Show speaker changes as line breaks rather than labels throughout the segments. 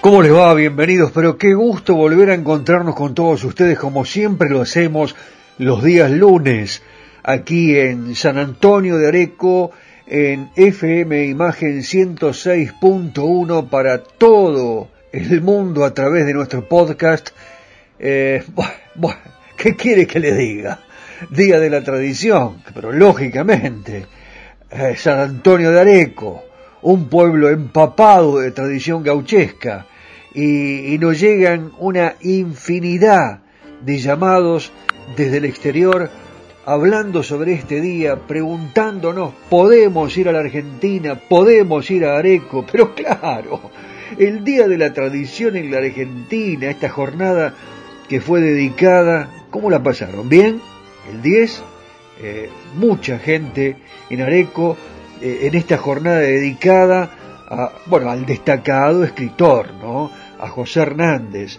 ¿Cómo les va? Bienvenidos, pero qué gusto volver a encontrarnos con todos ustedes como siempre lo hacemos los días lunes, aquí en San Antonio de Areco, en FM Imagen 106.1 para todo el mundo a través de nuestro podcast. Eh, bueno, ¿qué quiere que le diga? Día de la tradición, pero lógicamente, eh, San Antonio de Areco, un pueblo empapado de tradición gauchesca, y, nos llegan una infinidad de llamados desde el exterior hablando sobre este día, preguntándonos, ¿podemos ir a la Argentina? ¿Podemos ir a Areco? Pero claro, el Día de la Tradición en la Argentina, esta jornada que fue dedicada, ¿cómo la pasaron? ¿Bien? El 10, eh, mucha gente en Areco, eh, en esta jornada dedicada bueno, al destacado escritor, ¿no? a José Hernández,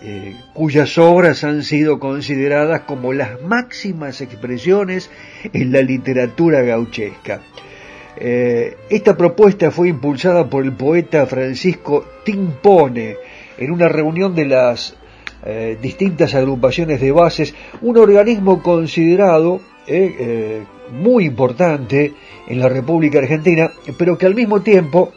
eh, cuyas obras han sido consideradas como las máximas expresiones en la literatura gauchesca. Eh, esta propuesta fue impulsada por el poeta Francisco Timpone en una reunión de las distintas agrupaciones de bases, un organismo considerado muy importante en la República Argentina, pero que al mismo tiempo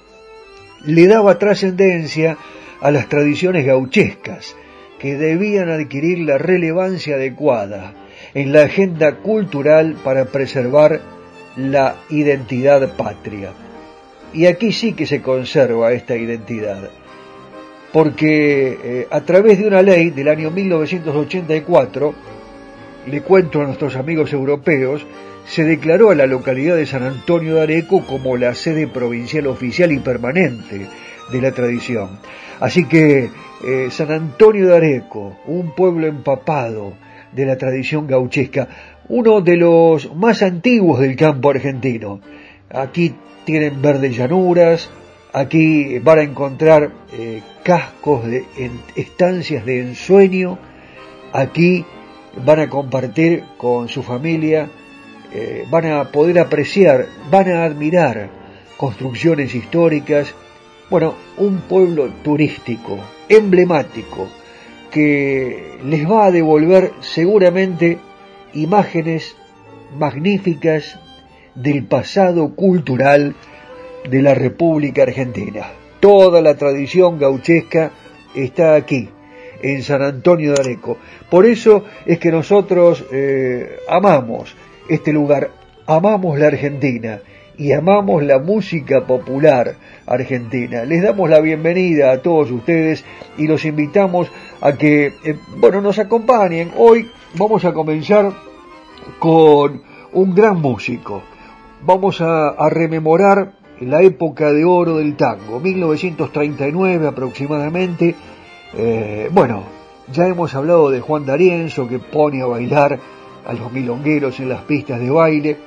le daba trascendencia a las tradiciones gauchescas, que debían adquirir la relevancia adecuada en la agenda cultural para preservar la identidad patria. Y aquí sí que se conserva esta identidad, porque eh, a través de una ley del año 1984, le cuento a nuestros amigos europeos, se declaró a la localidad de San Antonio de Areco como la sede provincial oficial y permanente de la tradición. Así que eh, San Antonio de Areco, un pueblo empapado de la tradición gauchesca, uno de los más antiguos del campo argentino. Aquí tienen verdes llanuras, aquí van a encontrar eh, cascos de estancias de ensueño, aquí van a compartir con su familia, eh, van a poder apreciar, van a admirar construcciones históricas, bueno, un pueblo turístico, emblemático, que les va a devolver seguramente imágenes magníficas del pasado cultural de la República Argentina. Toda la tradición gauchesca está aquí, en San Antonio de Areco. Por eso es que nosotros eh, amamos este lugar, amamos la Argentina y amamos la música popular argentina. Les damos la bienvenida a todos ustedes y los invitamos a que, eh, bueno, nos acompañen. Hoy vamos a comenzar con un gran músico. Vamos a, rememorar la época de oro del tango, 1939 aproximadamente. Eh, bueno, ya hemos hablado de Juan D'Arienzo que pone a bailar a los milongueros en las pistas de baile.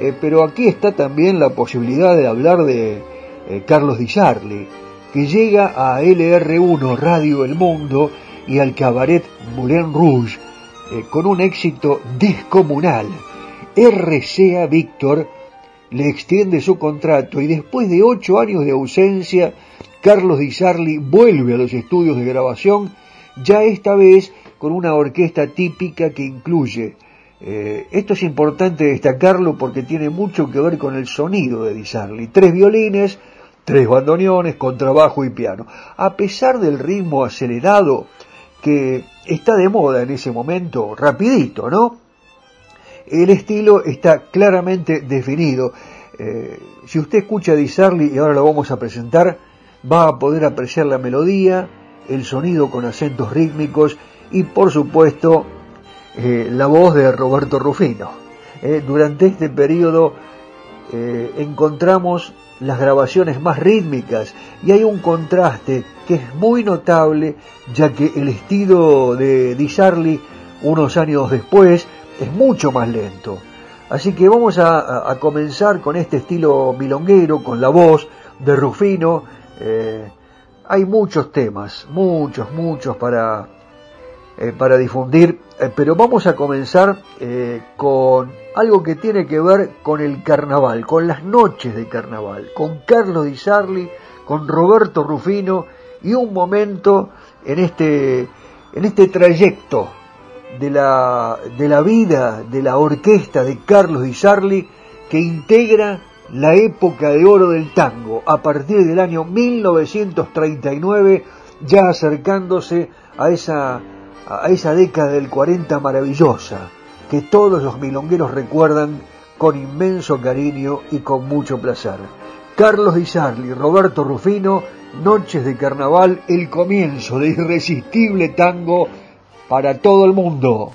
Eh, pero aquí está también la posibilidad de hablar de eh, Carlos Di Sarli, que llega a LR1 Radio El Mundo y al cabaret Moulin Rouge eh, con un éxito descomunal. RCA Víctor le extiende su contrato y después de ocho años de ausencia, Carlos Di Sarli vuelve a los estudios de grabación, ya esta vez con una orquesta típica que incluye eh, esto es importante destacarlo porque tiene mucho que ver con el sonido de Di Sarli. Tres violines, tres bandoneones, contrabajo y piano. A pesar del ritmo acelerado que está de moda en ese momento, rapidito, ¿no? El estilo está claramente definido. Eh, si usted escucha a Di Sarli, y ahora lo vamos a presentar, va a poder apreciar la melodía, el sonido con acentos rítmicos y por supuesto eh, la voz de Roberto Rufino. Eh, durante este periodo eh, encontramos las grabaciones más rítmicas y hay un contraste que es muy notable ya que el estilo de Di Charlie unos años después es mucho más lento. Así que vamos a, comenzar con este estilo milonguero, con la voz de Rufino. hay muchos temas, muchos, muchos para, para difundir eh, pero vamos a comenzar eh, con algo que tiene que ver con el carnaval, con las noches de carnaval, con Carlos Di Sarli, con Roberto Rufino y un momento en este, en este trayecto de la, de la vida de la orquesta de Carlos Di Sarli que integra la época de oro del tango a partir del año 1939 ya acercándose a esa a esa década del 40 maravillosa que todos los milongueros recuerdan con inmenso cariño y con mucho placer. Carlos Di Sarli, Roberto Rufino, Noches de Carnaval, el comienzo de irresistible tango para todo el mundo.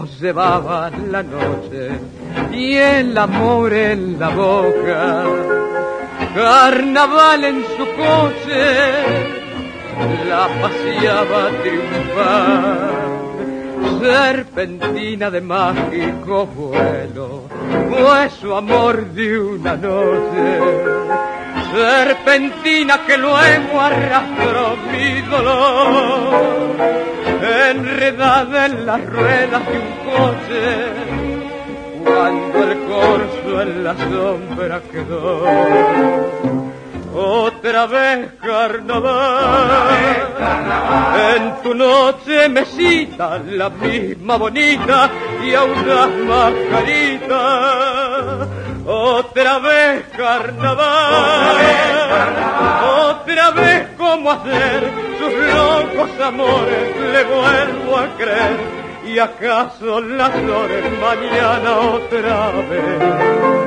Ojos llevaban la noche y el amor en la boca. Carnaval en su coche, la paseaba a triunfar. Serpentina de mágico vuelo, fue su amor de una noche. Serpentina que luego arrastró mi dolor enredada en las ruedas de un coche, cuando el corso en la sombra quedó. Otra vez carnaval, en tu noche me cita la misma bonita y audaz mascarita. Otra vez carnaval, otra vez como hacer sus locos amores le vuelvo a creer y acaso las flores mañana otra vez.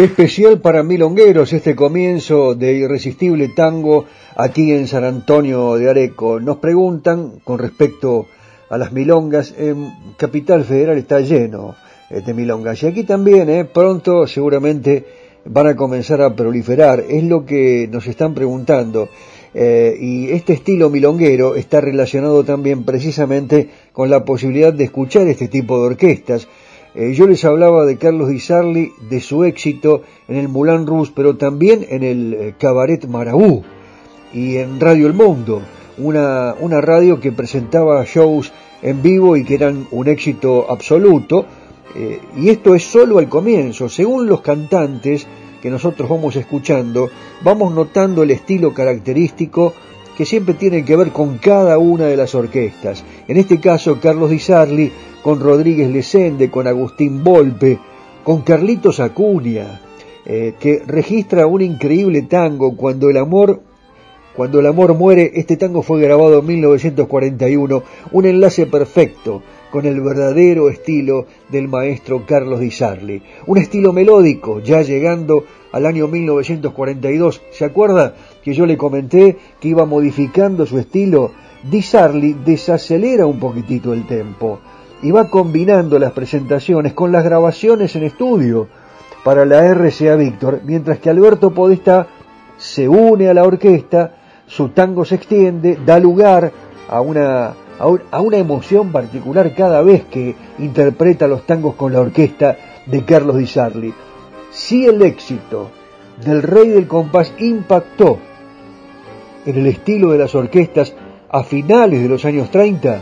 Especial para milongueros este comienzo de Irresistible Tango aquí en San Antonio de Areco. Nos preguntan con respecto a las milongas, en Capital Federal está lleno. de milongas. Y aquí también, pronto seguramente van a comenzar a proliferar, es lo que nos están preguntando. Eh, y este estilo milonguero está relacionado también precisamente con la posibilidad de escuchar este tipo de orquestas. Eh, yo les hablaba de Carlos Di Sarli, de su éxito en el Moulin Rouge, pero también en el eh, Cabaret Marabú y en Radio El Mundo, una, una radio que presentaba shows en vivo y que eran un éxito absoluto. y esto es solo al comienzo. Según los cantantes, que nosotros vamos escuchando, vamos notando el estilo característico que siempre tiene que ver con cada una de las orquestas. En este caso, Carlos Di Sarli con Rodríguez Lesende, con Agustín Volpe, con Carlitos Acuña, eh, que registra un increíble tango cuando el amor cuando el amor muere, este tango fue grabado en 1941, un enlace perfecto con el verdadero estilo del maestro Carlos Di Sarli. Un estilo melódico, ya llegando al año 1942. ¿Se acuerda que yo le comenté que iba modificando su estilo? Di Sarli desacelera un poquitito el tempo y va combinando las presentaciones con las grabaciones en estudio para la RCA Víctor, mientras que Alberto Podesta se une a la orquesta, su tango se extiende, da lugar a una a una emoción particular cada vez que interpreta los tangos con la orquesta de Carlos Di Sarli. Si el éxito del Rey del Compás impactó en el estilo de las orquestas a finales de los años 30,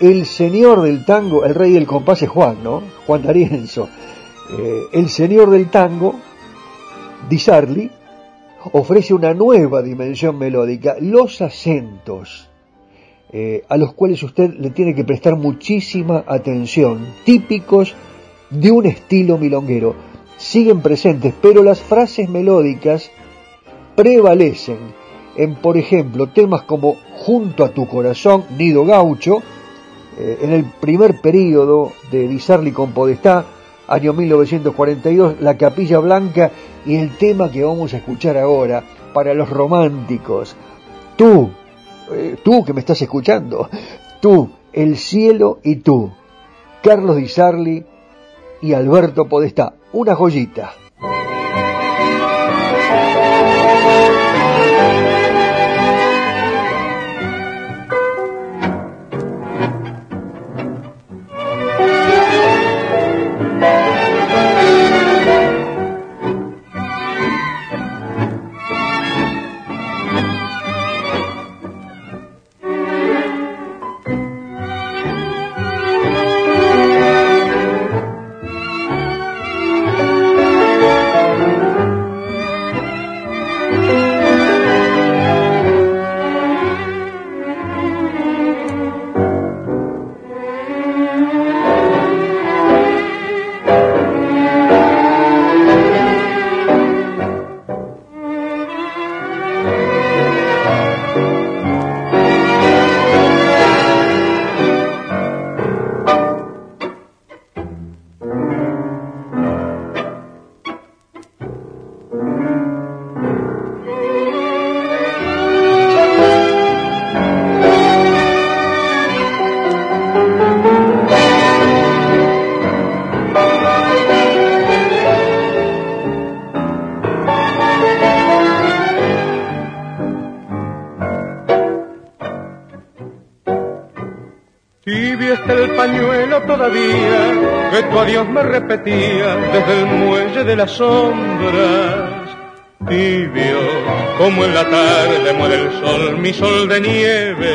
el señor del tango, el rey del compás es Juan, ¿no? Juan D'Arienzo. Eh, el señor del tango, Di Sarli, ofrece una nueva dimensión melódica, los acentos eh, a los cuales usted le tiene que prestar muchísima atención, típicos de un estilo milonguero. Siguen presentes, pero las frases melódicas prevalecen en, por ejemplo, temas como Junto a tu corazón, Nido Gaucho, eh, en el primer periodo de Disarli con Podestá, año 1942, La Capilla Blanca y el tema que vamos a escuchar ahora, para los románticos, Tú, eh, tú que me estás escuchando, tú, el cielo y tú, Carlos Di Sarli y Alberto Podestá, una joyita.
Dios me repetía desde el muelle de las sombras. Tibio, como en la tarde muere el sol, mi sol de nieve,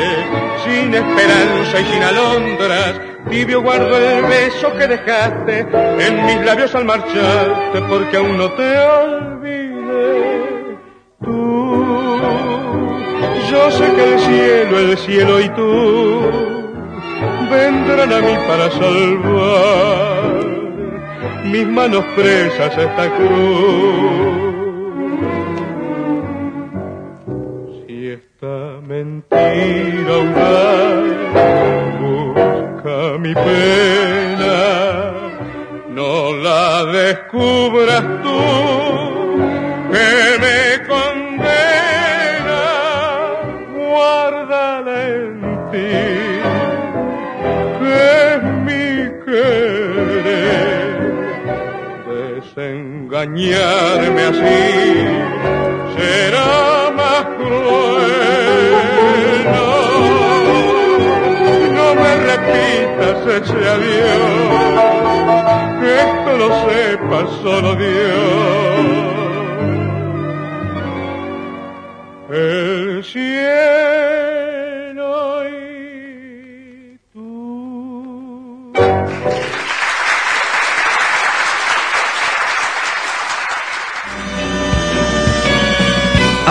sin esperanza y sin alondras. Tibio guardo el beso que dejaste en mis labios al marcharte, porque aún no te olvidé. Tú, yo sé que el cielo, el cielo y tú vendrán a mí para salvar mis manos presas esta cruz. Si esta mentira audaz busca mi pena, no la descubras tú que me
Desengañarme así será más cruel. No, me repitas ese adiós, que esto lo sepa solo Dios. El cielo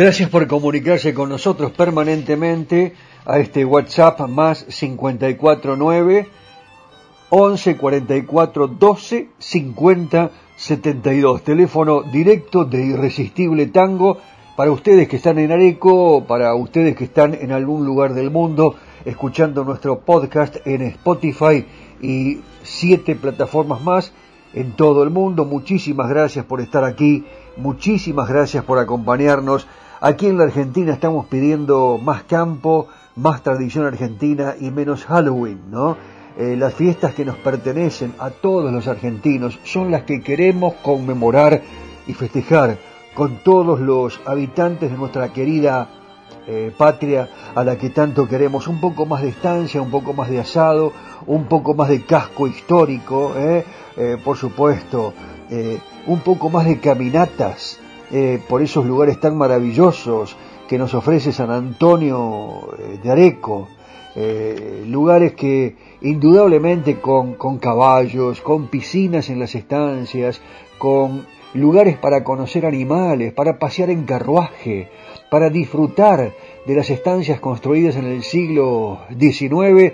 Gracias por comunicarse con nosotros permanentemente a este WhatsApp más 549 11 44 12 50 72. Teléfono directo de Irresistible Tango para ustedes que están en Areco, para ustedes que están en algún lugar del mundo escuchando nuestro podcast en Spotify y siete plataformas más en todo el mundo. Muchísimas gracias por estar aquí, muchísimas gracias por acompañarnos. Aquí en la Argentina estamos pidiendo más campo, más tradición argentina y menos Halloween, ¿no? Eh, las fiestas que nos pertenecen a todos los argentinos son las que queremos conmemorar y festejar con todos los habitantes de nuestra querida eh, patria a la que tanto queremos. Un poco más de estancia, un poco más de asado, un poco más de casco histórico, ¿eh? por supuesto, un poco más de caminatas por esos lugares tan maravillosos que nos ofrece San Antonio de Areco, lugares que indudablemente con, con caballos, con piscinas en las estancias, con lugares para conocer animales, para pasear en carruaje, para disfrutar de las estancias construidas en el siglo XIX.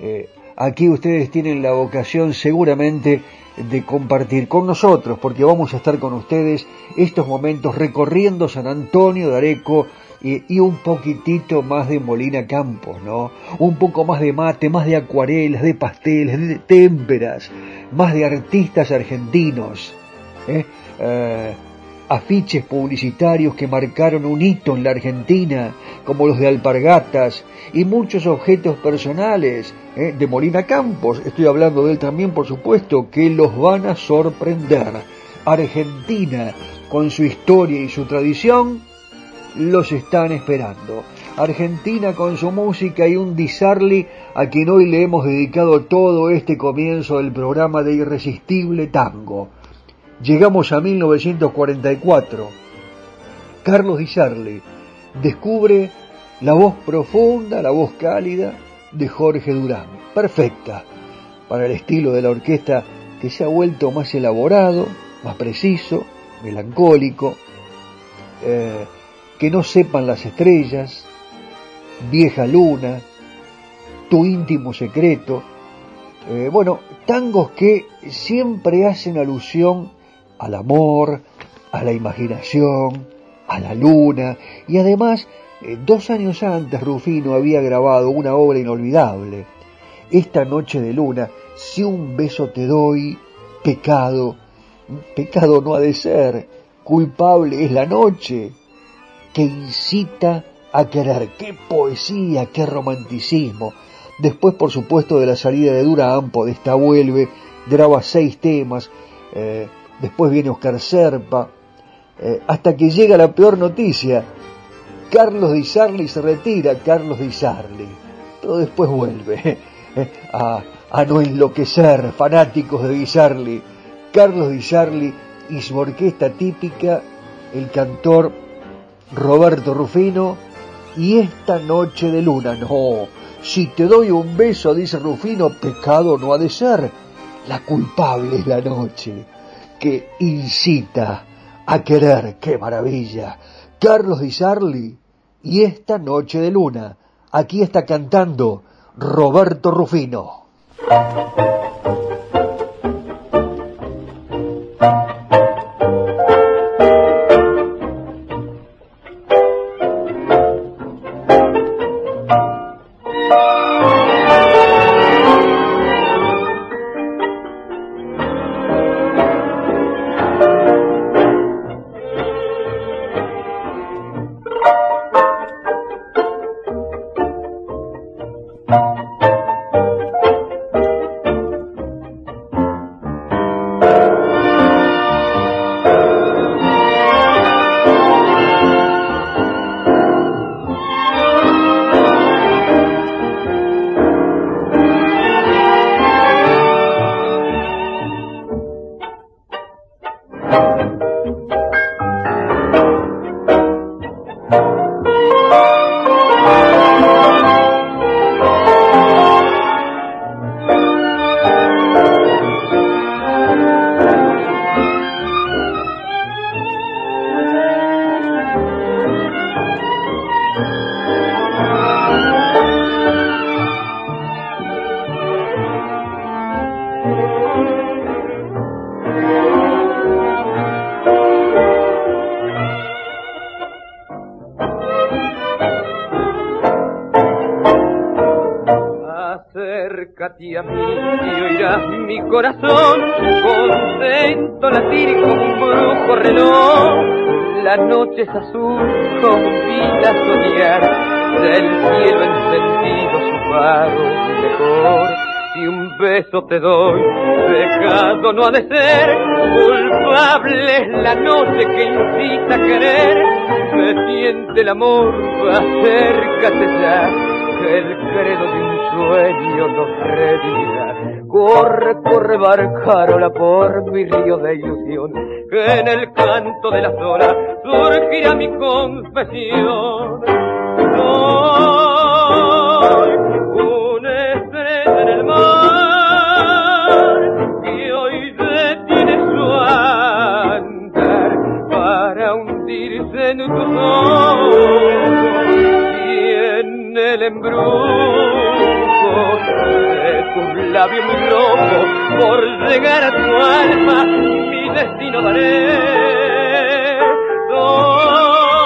Eh, aquí ustedes tienen la vocación seguramente de compartir con nosotros, porque vamos a estar con ustedes estos momentos recorriendo San Antonio de Areco, y, un poquitito más de Molina Campos, ¿no? Un poco más de mate, más de acuarelas, de pasteles, de témperas, más de artistas argentinos, ¿eh? Eh, afiches publicitarios que marcaron un hito en la Argentina, como los de alpargatas, y muchos objetos personales ¿eh? de Molina Campos, estoy hablando de él también, por supuesto, que los van a sorprender. Argentina, con su historia y su tradición, los están esperando. Argentina con su música y un Disarli a quien hoy le hemos dedicado todo este comienzo del programa de Irresistible Tango. Llegamos a 1944. Carlos Disarli descubre la voz profunda, la voz cálida de Jorge Durán, perfecta para el estilo de la orquesta que se ha vuelto más elaborado, más preciso, melancólico, eh, que no sepan las estrellas, vieja luna, tu íntimo secreto, eh, bueno, tangos que siempre hacen alusión al amor, a la imaginación, a la luna, y además, eh, dos años antes Rufino había grabado una obra inolvidable, Esta noche de luna, si un beso te doy, pecado, pecado no ha de ser, culpable es la noche, que incita a querer. ¡Qué poesía, qué romanticismo! Después, por supuesto, de la salida de Durán, esta vuelve, graba seis temas, eh, después viene Oscar Serpa, eh, hasta que llega la peor noticia. Carlos Di Sarli se retira, Carlos Di Sarli. Pero después vuelve eh, a, a, no enloquecer, fanáticos de Di. Carlos Di Sarli y su orquesta típica, el cantor Roberto Rufino, y esta noche de luna, no, si te doy un beso, dice Rufino, pecado no ha de ser, la culpable es la noche, que incita a querer, qué maravilla, Carlos Di Sarli, y esta noche de luna, aquí está cantando Roberto Rufino.
Acércate a mí y oirás mi corazón, contento latir como un brujo reloj. La noche es azul, convida a soñar, del cielo encendido su faro mejor. Si un beso te doy, pecado no ha de ser, culpable es la noche que incita a querer. Me siente el amor, acércate ya, el credo de un sueño nos redimirá. Corre, corre, barcarola por mi río de ilusión, que en el canto de las horas surgirá mi confesión. Por llegar a tu alma mi destino daré. Soy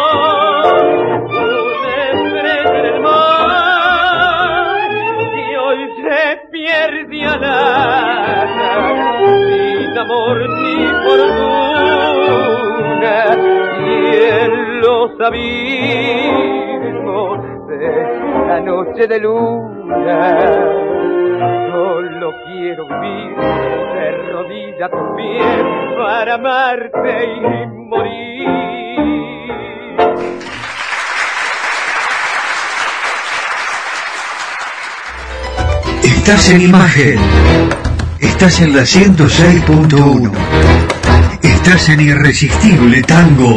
una estrella en el mar y hoy se pierde al azar sin amor ni fortuna y en los abismos de la noche de luna quiero vivir de rodilla a tus pies para amarte y morir.
Estás en imagen. Estás en la 106.1. Estás en Irresistible Tango.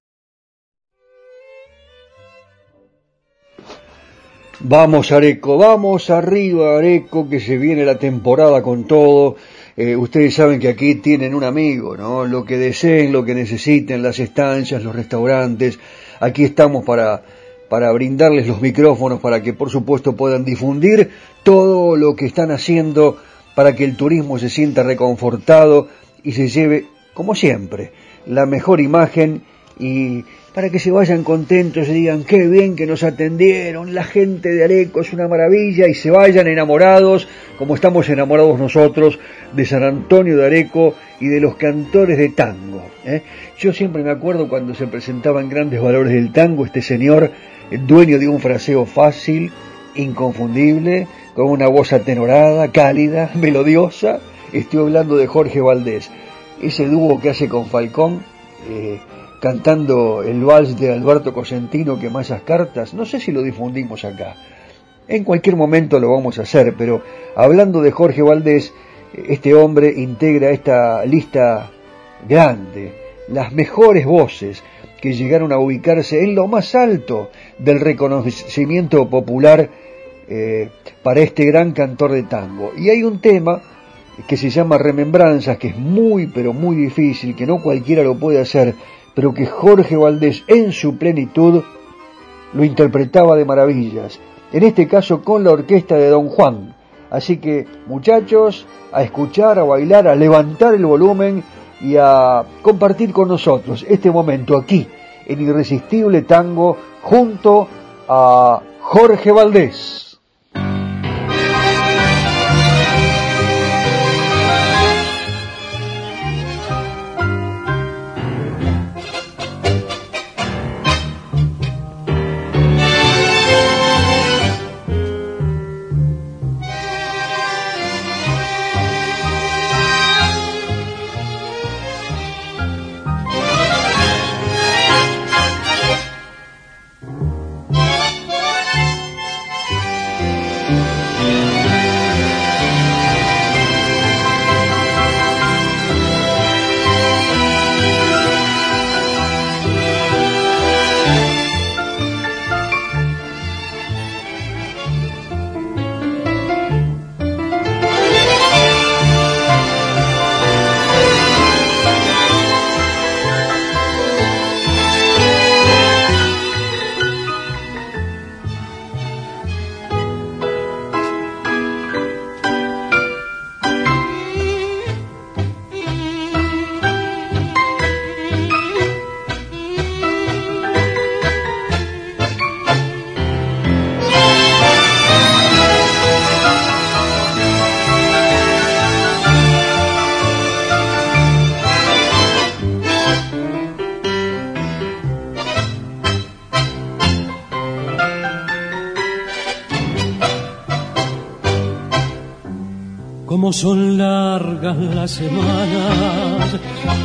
Vamos Areco, vamos arriba Areco, que se viene la temporada con todo. Eh, ustedes saben que aquí tienen un amigo, ¿no? Lo que deseen, lo que necesiten, las estancias, los restaurantes. Aquí estamos para, para brindarles los micrófonos para que por supuesto puedan difundir todo lo que están haciendo para que el turismo se sienta reconfortado y se lleve, como siempre, la mejor imagen y para que se vayan contentos y digan qué bien que nos atendieron, la gente de Areco es una maravilla y se vayan enamorados, como estamos enamorados nosotros de San Antonio de Areco y de los cantores de tango. ¿eh? Yo siempre me acuerdo cuando se presentaban grandes valores del tango, este señor, el dueño de un fraseo fácil, inconfundible, con una voz atenorada, cálida, melodiosa, estoy hablando de Jorge Valdés, ese dúo que hace con Falcón, eh, cantando el vals de Alberto Cosentino, que más esas cartas, no sé si lo difundimos acá. En cualquier momento lo vamos a hacer, pero hablando de Jorge Valdés, este hombre integra esta lista grande, las mejores voces que llegaron a ubicarse en lo más alto del reconocimiento popular eh, para este gran cantor de tango. Y hay un tema que se llama Remembranzas, que es muy, pero muy difícil, que no cualquiera lo puede hacer, pero que Jorge Valdés en su plenitud lo interpretaba de maravillas, en este caso con la orquesta de Don Juan. Así que muchachos, a escuchar, a bailar, a levantar el volumen y a compartir con nosotros este momento aquí en Irresistible Tango junto a Jorge Valdés.
Las semanas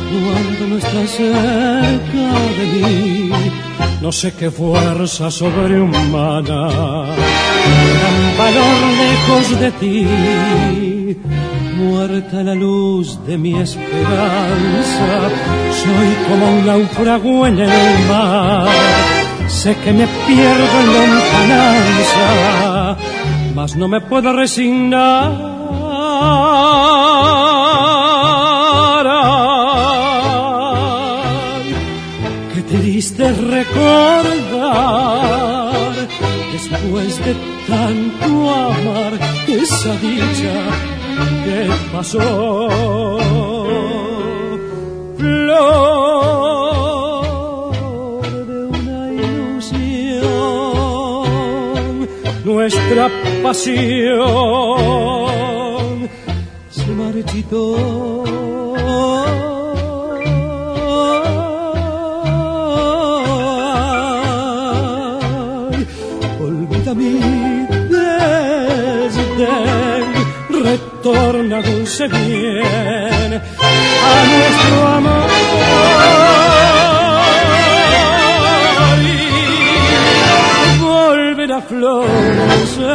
cuando no estás cerca de mí. No sé qué fuerza sobrehumana dan valor lejos de ti. Muerta la luz de mi esperanza, soy como un náufrago en el mar. Sé que me pierdo en lontananza, mas no me puedo resignar recordar después de tanto amar esa dicha que pasó. Flor de una ilusión, nuestra pasión se marchitó. Retorna dulce a nuestro amor. Y volverá a florecer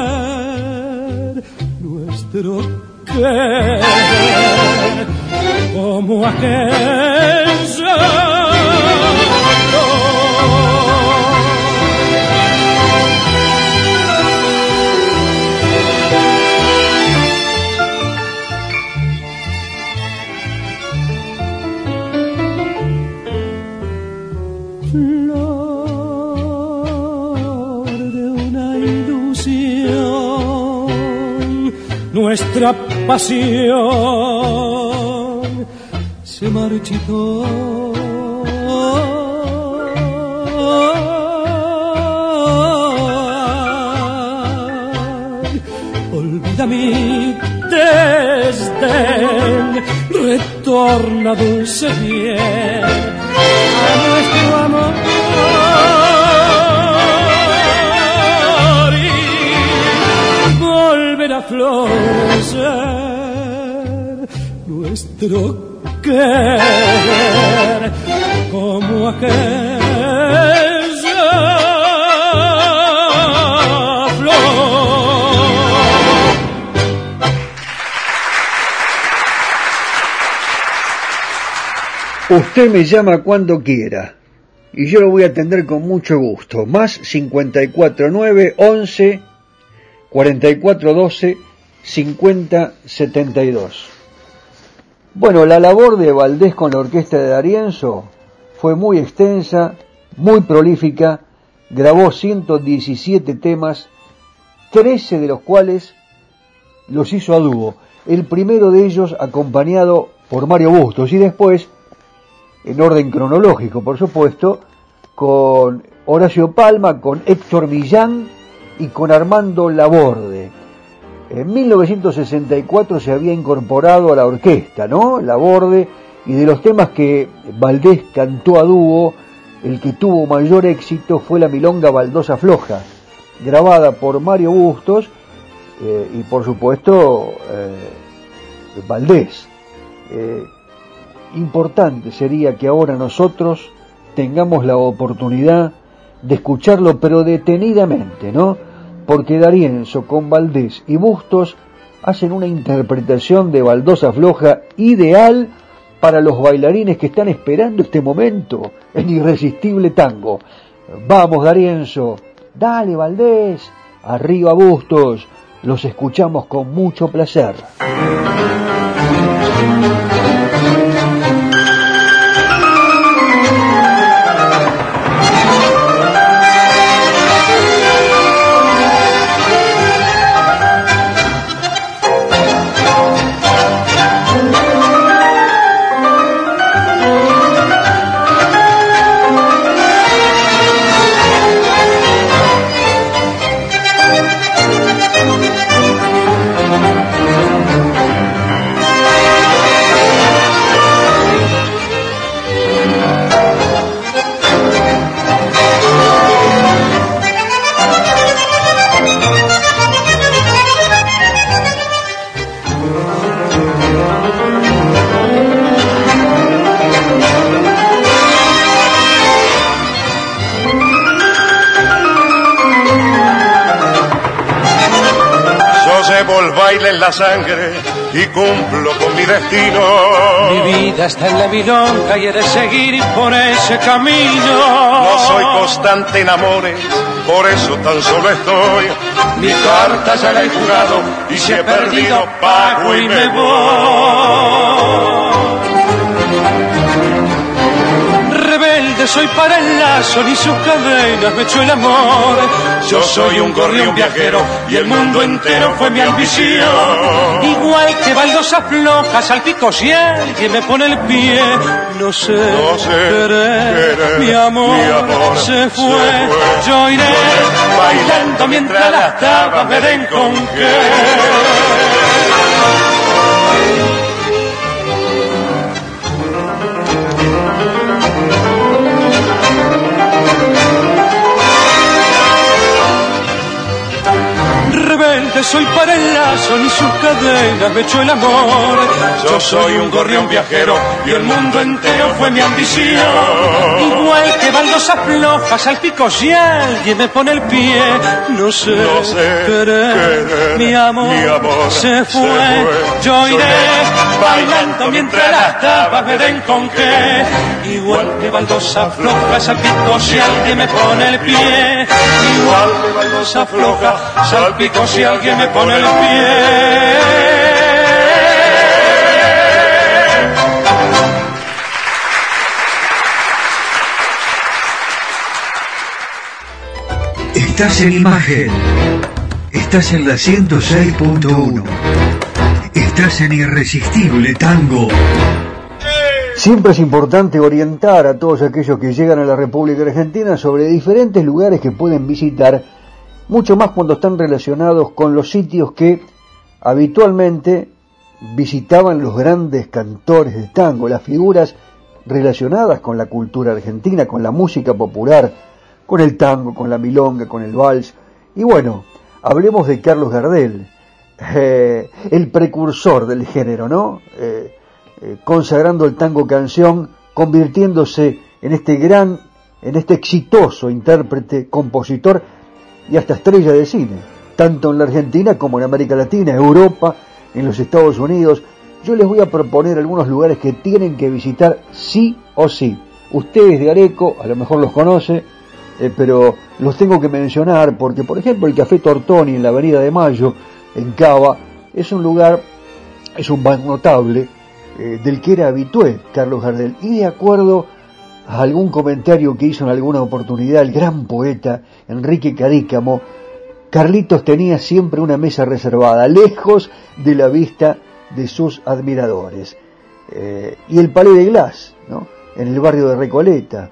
nuestro querer como aquel. Nuestra pasión se marchitó. Olvida mi desdén, retorna dulce bien a nuestro amor. Florecer nuestro querer como aquella flor.
Usted me llama cuando quiera y yo lo voy a atender con mucho gusto. Más 549 11 4412 5072. Bueno, la labor de Valdés con la orquesta de Darienzo fue muy extensa, muy prolífica, grabó 117 temas, 13 de los cuales los hizo a dúo. El primero de ellos acompañado por Mario Bustos y después, en orden cronológico por supuesto, con Horacio Palma, con Héctor Millán y con Armando Laborde. En 1964 se había incorporado a la orquesta, ¿no? Laborde, y de los temas que Valdés cantó a dúo, el que tuvo mayor éxito fue la milonga Baldosa Floja, grabada por Mario Bustos eh, y por supuesto eh, Valdés. Eh, importante sería que ahora nosotros tengamos la oportunidad de escucharlo, pero detenidamente, ¿no? Porque Darienzo con Valdés y Bustos hacen una interpretación de Baldosa Floja ideal para los bailarines que están esperando este momento, el irresistible tango. Vamos, Darienzo, dale, Valdés, arriba, Bustos, los escuchamos con mucho placer.
Baile en la sangre y cumplo con mi destino.
Mi vida está en la milonga y he de seguir por ese camino.
No soy constante en amores, por eso tan solo estoy. Mi carta ya la he jugado y si he perdido pago y me voy.
Soy para el lazo, ni sus cadenas me echó el amor. Yo soy un gorrión viajero y el mundo entero fue mi ambición. Igual que baldosas flojas al pico si alguien me pone el pie. No sé, no sé mi, amor, se, fue. Yo iré bailando mientras las tabas me den con qué. Soy para el lazo, ni sus cadenas me echó el amor. Yo soy un gorrión viajero y el mundo entero fue mi ambición. Igual que baldosas flojas al pico si alguien me pone el pie, no sé, no sé mi, amor, se, fue. Yo iré bailando mientras las tapas me den con qué. Igual que baldosas flojas al pico si alguien me pone el pie. Igual que baldosas flojas al pico si alguien me pone el pie.
Estás en imagen. Estás en la 106.1. Estás en Irresistible Tango. Siempre es importante orientar a todos aquellos que llegan a la República Argentina sobre diferentes lugares que pueden visitar mucho más cuando están relacionados con los sitios que habitualmente visitaban los grandes cantores de tango, las figuras relacionadas con la cultura argentina, con la música popular, con el tango, con la milonga, con el vals. Y bueno, hablemos de Carlos Gardel, eh, el precursor del género, ¿no? Eh, eh, consagrando el tango canción, convirtiéndose en este gran, en este exitoso intérprete, compositor y hasta estrella de cine, tanto en la Argentina como en América Latina, Europa, en los Estados Unidos. Yo les voy a proponer algunos lugares que tienen que visitar sí o sí. Ustedes de Areco a lo mejor los conoce, eh, pero los tengo que mencionar porque, por ejemplo, el Café Tortoni en la Avenida de Mayo, en Cava, es un lugar, es un bar notable eh, del que era habitué Carlos Gardel. Y de acuerdo algún comentario que hizo en alguna oportunidad el gran poeta Enrique Cadícamo, Carlitos tenía siempre una mesa reservada, lejos de la vista de sus admiradores. Eh, y el Palais de Glass, ¿no? en el barrio de Recoleta,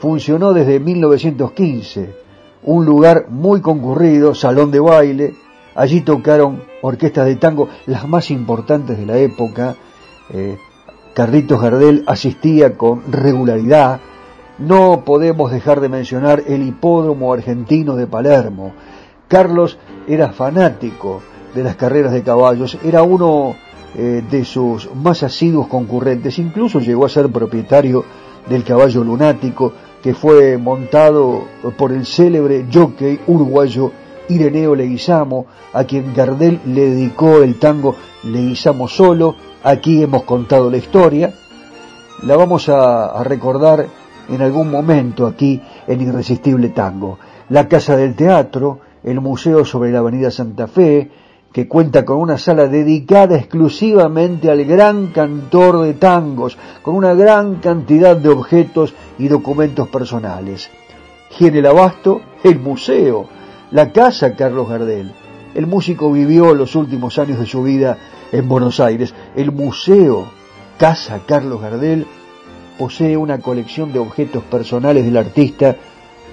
funcionó desde 1915, un lugar muy concurrido, salón de baile, allí tocaron orquestas de tango, las más importantes de la época, eh, Carlitos Gardel asistía con regularidad. No podemos dejar de mencionar el hipódromo argentino de Palermo. Carlos era fanático de las carreras de caballos, era uno eh, de sus más asiduos concurrentes, incluso llegó a ser propietario del caballo lunático que fue montado por el célebre jockey uruguayo Ireneo Leguizamo, a quien Gardel le dedicó el tango Leguizamo solo, Aquí hemos contado la historia, la vamos a, recordar en algún momento aquí en Irresistible Tango. La Casa del Teatro, el museo sobre la Avenida Santa Fe, que cuenta con una sala dedicada exclusivamente al gran cantor de tangos, con una gran cantidad de objetos y documentos personales. Giene el Abasto, el museo, la casa Carlos Gardel. El músico vivió los últimos años de su vida en Buenos Aires. El Museo Casa Carlos Gardel posee una colección de objetos personales del artista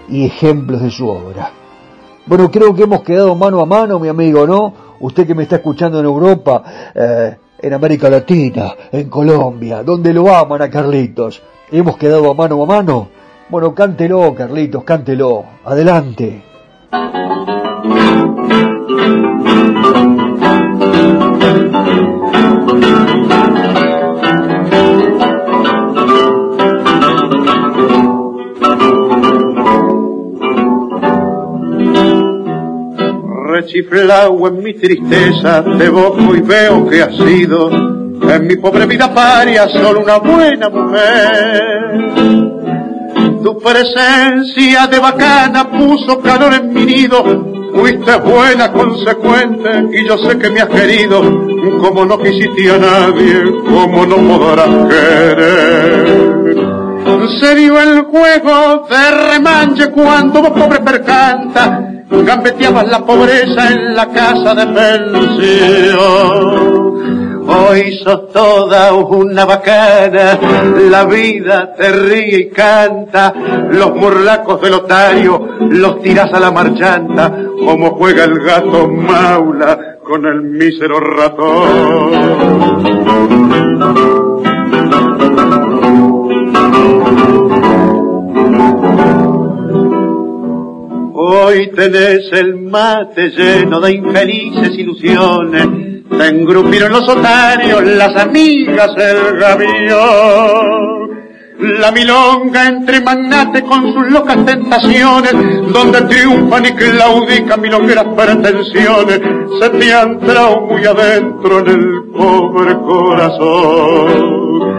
y ejemplos de su obra. Bueno, creo que hemos quedado mano a mano, mi amigo, ¿no? Usted que me está escuchando en Europa, eh, en América Latina, en Colombia, donde lo aman a Carlitos. ¿Hemos quedado mano a mano? Bueno, cántelo, Carlitos, cántelo. Adelante.
Chiflao en mi tristeza, te boco y veo que has sido en mi pobre vida paria solo una buena mujer. Tu presencia de bacana puso calor en mi nido, fuiste buena, consecuente, y yo sé que me has querido, como no quisiste a nadie, como no podrás querer. Se dio el juego de remanche cuando vos pobre percanta, gambeteabas la pobreza en la casa de pensión. Hoy sos toda una bacana, la vida te ríe y canta, los morlacos del otario los tiras a la marchanta, como juega el gato maula con el mísero ratón. Hoy tenés el mate lleno de infelices ilusiones. Te engrupieron los otarios, las amigas, el gavión. La milonga entre magnates con sus locas tentaciones, donde triunfan y claudican milongueras pretensiones, se te han entrado muy adentro en el pobre corazón.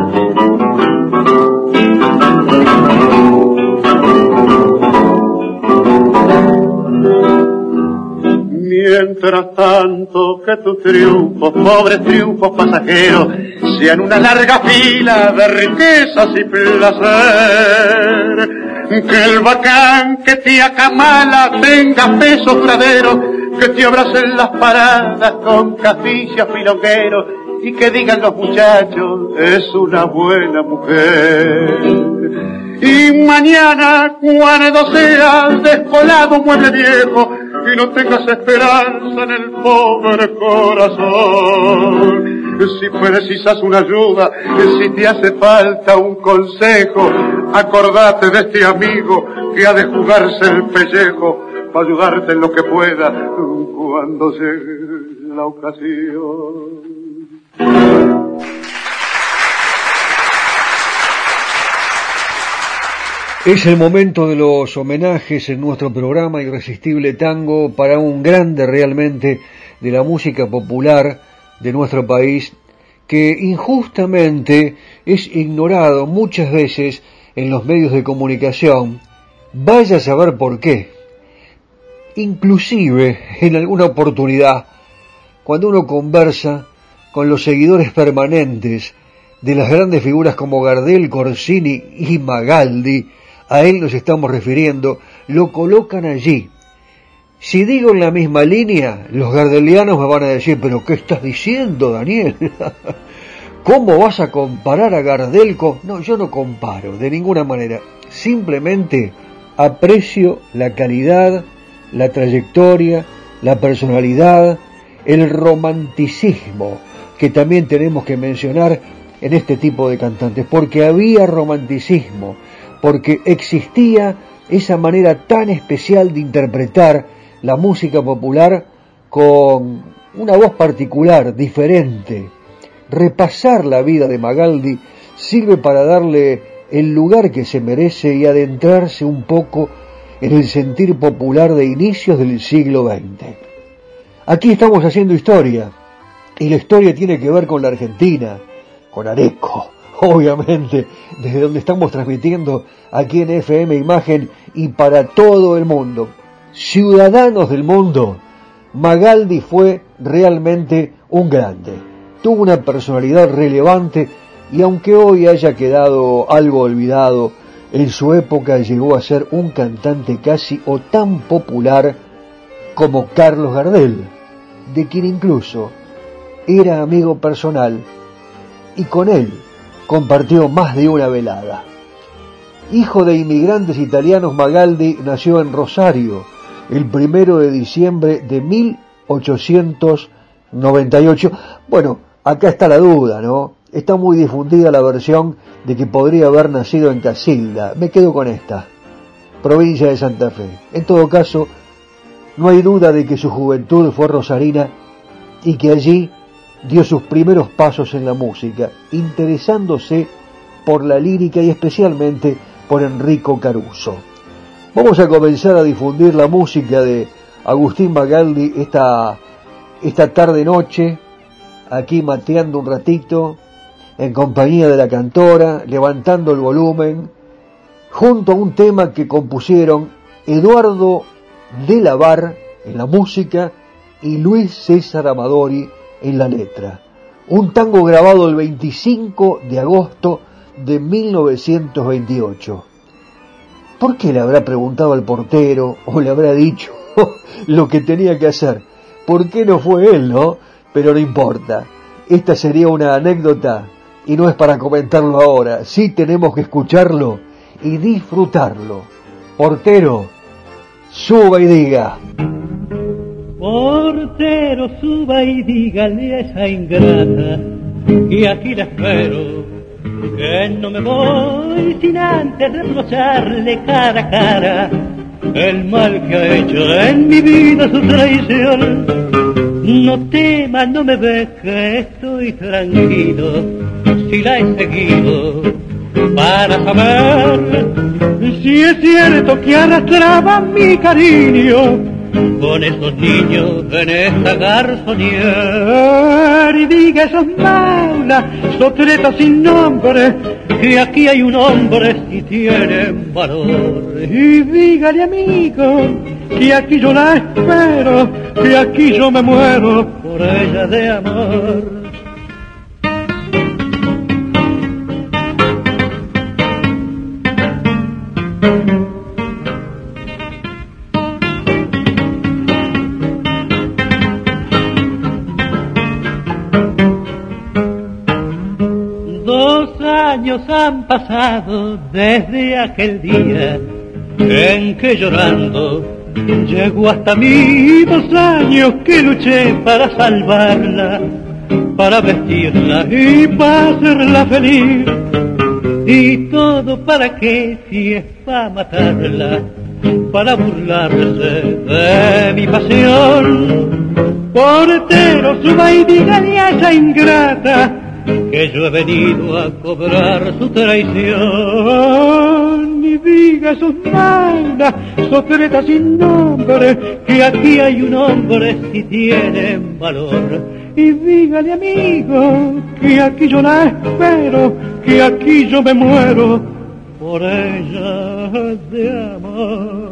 Mientras tanto que tus triunfos, pobres triunfos pasajeros, sean una larga fila de riquezas y placer. Que el bacán que te acamala tenga peso pradero, que te abracen las paradas con caficias filongueros y que digan los muchachos, es una buena mujer. Y mañana, cuando seas descolado mueble viejo, y no tengas esperanza en el pobre corazón. Si precisas una ayuda, si te hace falta un consejo, acordate de este amigo que ha de jugarse el pellejo para ayudarte en lo que pueda cuando llegue la ocasión.
Es el momento de los homenajes en nuestro programa Irresistible Tango para un grande realmente de la música popular de nuestro país que injustamente es ignorado muchas veces en los medios de comunicación. Vaya a saber por qué. Inclusive en alguna oportunidad, cuando uno conversa con los seguidores permanentes de las grandes figuras como Gardel, Corsini y Magaldi, a él nos estamos refiriendo, lo colocan allí. Si digo en la misma línea, los gardelianos me van a decir, pero ¿qué estás diciendo, Daniel? ¿Cómo vas a comparar a Gardel con...? No, yo no comparo, de ninguna manera. Simplemente aprecio la calidad, la trayectoria, la personalidad, el romanticismo que también tenemos que mencionar en este tipo de cantantes, porque había romanticismo, porque existía esa manera tan especial de interpretar la música popular con una voz particular, diferente. Repasar la vida de Magaldi sirve para darle el lugar que se merece y adentrarse un poco en el sentir popular de inicios del siglo XX. Aquí estamos haciendo historia, y la historia tiene que ver con la Argentina, con Areco, obviamente, desde donde estamos transmitiendo aquí en FM Imagen y para todo el mundo. Ciudadanos del mundo, Magaldi fue realmente un grande. Tuvo una personalidad relevante y aunque hoy haya quedado algo olvidado, en su época llegó a ser un cantante casi o tan popular como Carlos Gardel, de quien incluso era amigo personal y con él compartió más de una velada. Hijo de inmigrantes italianos, Magaldi nació en Rosario el primero de diciembre de 1898. Bueno, acá está la duda, ¿no? está muy difundida la versión de que podría haber nacido en Casilda. Me quedo con esta, provincia de Santa Fe. En todo caso, no hay duda de que su juventud fue rosarina y que allí dio sus primeros pasos en la música, interesándose por la lírica y especialmente por Enrico Caruso. Vamos a comenzar a difundir la música de Agustín Magaldi esta, esta tarde-noche, aquí mateando un ratito, en compañía de la cantora, levantando el volumen, junto a un tema que compusieron Eduardo de Lavar en la música y Luis César Amadori en la letra. Un tango grabado el 25 de agosto de 1928. ¿Por qué le habrá preguntado al portero o le habrá dicho lo que tenía que hacer? ¿Por qué no fue él, no? Pero no importa. Esta sería una anécdota y no es para comentarlo ahora. Sí tenemos que escucharlo y disfrutarlo. Portero, suba y diga.
Portero, suba y dígale a esa ingrata que aquí la espero, que no me voy sin antes reprocharle cara a cara el mal que ha hecho en mi vida su traición. No tema, no me ve que estoy tranquilo, si la he seguido para saber si es cierto que arrastraba mi cariño con esos niños en esta garzonier y diga esos maulas, sotretas sin nombre, que aquí hay un hombre si tienen valor. Y dígale amigo, que aquí yo la espero, que aquí yo me muero por ella de amor. Han pasado desde aquel día en que llorando llegó hasta mí dos años que luché para salvarla, para vestirla y para hacerla feliz. Y todo para qué, si es para matarla, para burlarse de mi pasión. Portero, suba y dígale a esa ingrata que yo he venido a cobrar su traición. Y diga sus malas, sofretas sin nombre, que aquí hay un hombre si tienen valor. Y dígale amigo, que aquí yo la espero, que aquí yo me muero por ella de amor.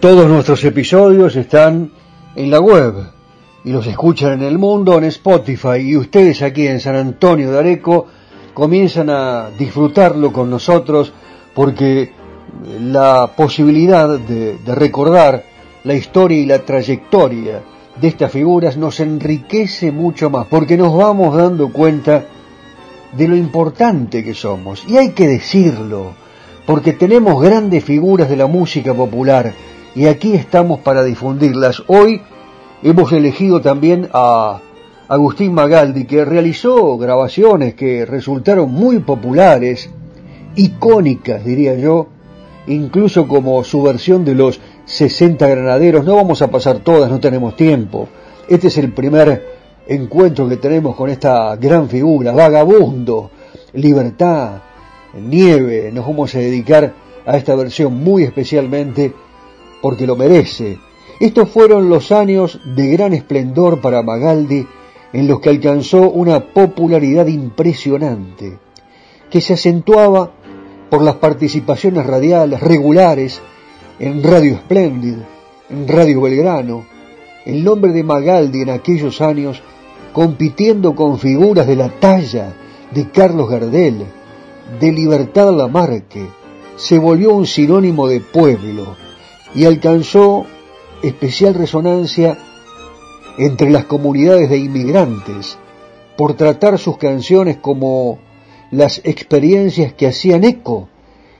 Todos nuestros episodios están en la web y los escuchan en el mundo en Spotify y ustedes aquí en San Antonio de Areco comienzan a disfrutarlo con nosotros porque la posibilidad de, de recordar la historia y la trayectoria de estas figuras nos enriquece mucho más, porque nos vamos dando cuenta de lo importante que somos. Y hay que decirlo, porque tenemos grandes figuras de la música popular y aquí estamos para difundirlas. Hoy hemos elegido también a Agustín Magaldi, que realizó grabaciones que resultaron muy populares, icónicas, diría yo, incluso como su versión de los 60 granaderos. No vamos a pasar todas, no tenemos tiempo. Este es el primer encuentro que tenemos con esta gran figura, vagabundo, libertad, nieve. Nos vamos a dedicar a esta versión muy especialmente porque lo merece. Estos fueron los años de gran esplendor para Magaldi en los que alcanzó una popularidad impresionante, que se acentuaba por las participaciones radiales regulares en Radio Splendid, en Radio Belgrano, el nombre de Magaldi en aquellos años compitiendo con figuras de la talla de Carlos Gardel, de Libertad Lamarque, se volvió un sinónimo de pueblo y alcanzó especial resonancia entre las comunidades de inmigrantes por tratar sus canciones como las experiencias que hacían eco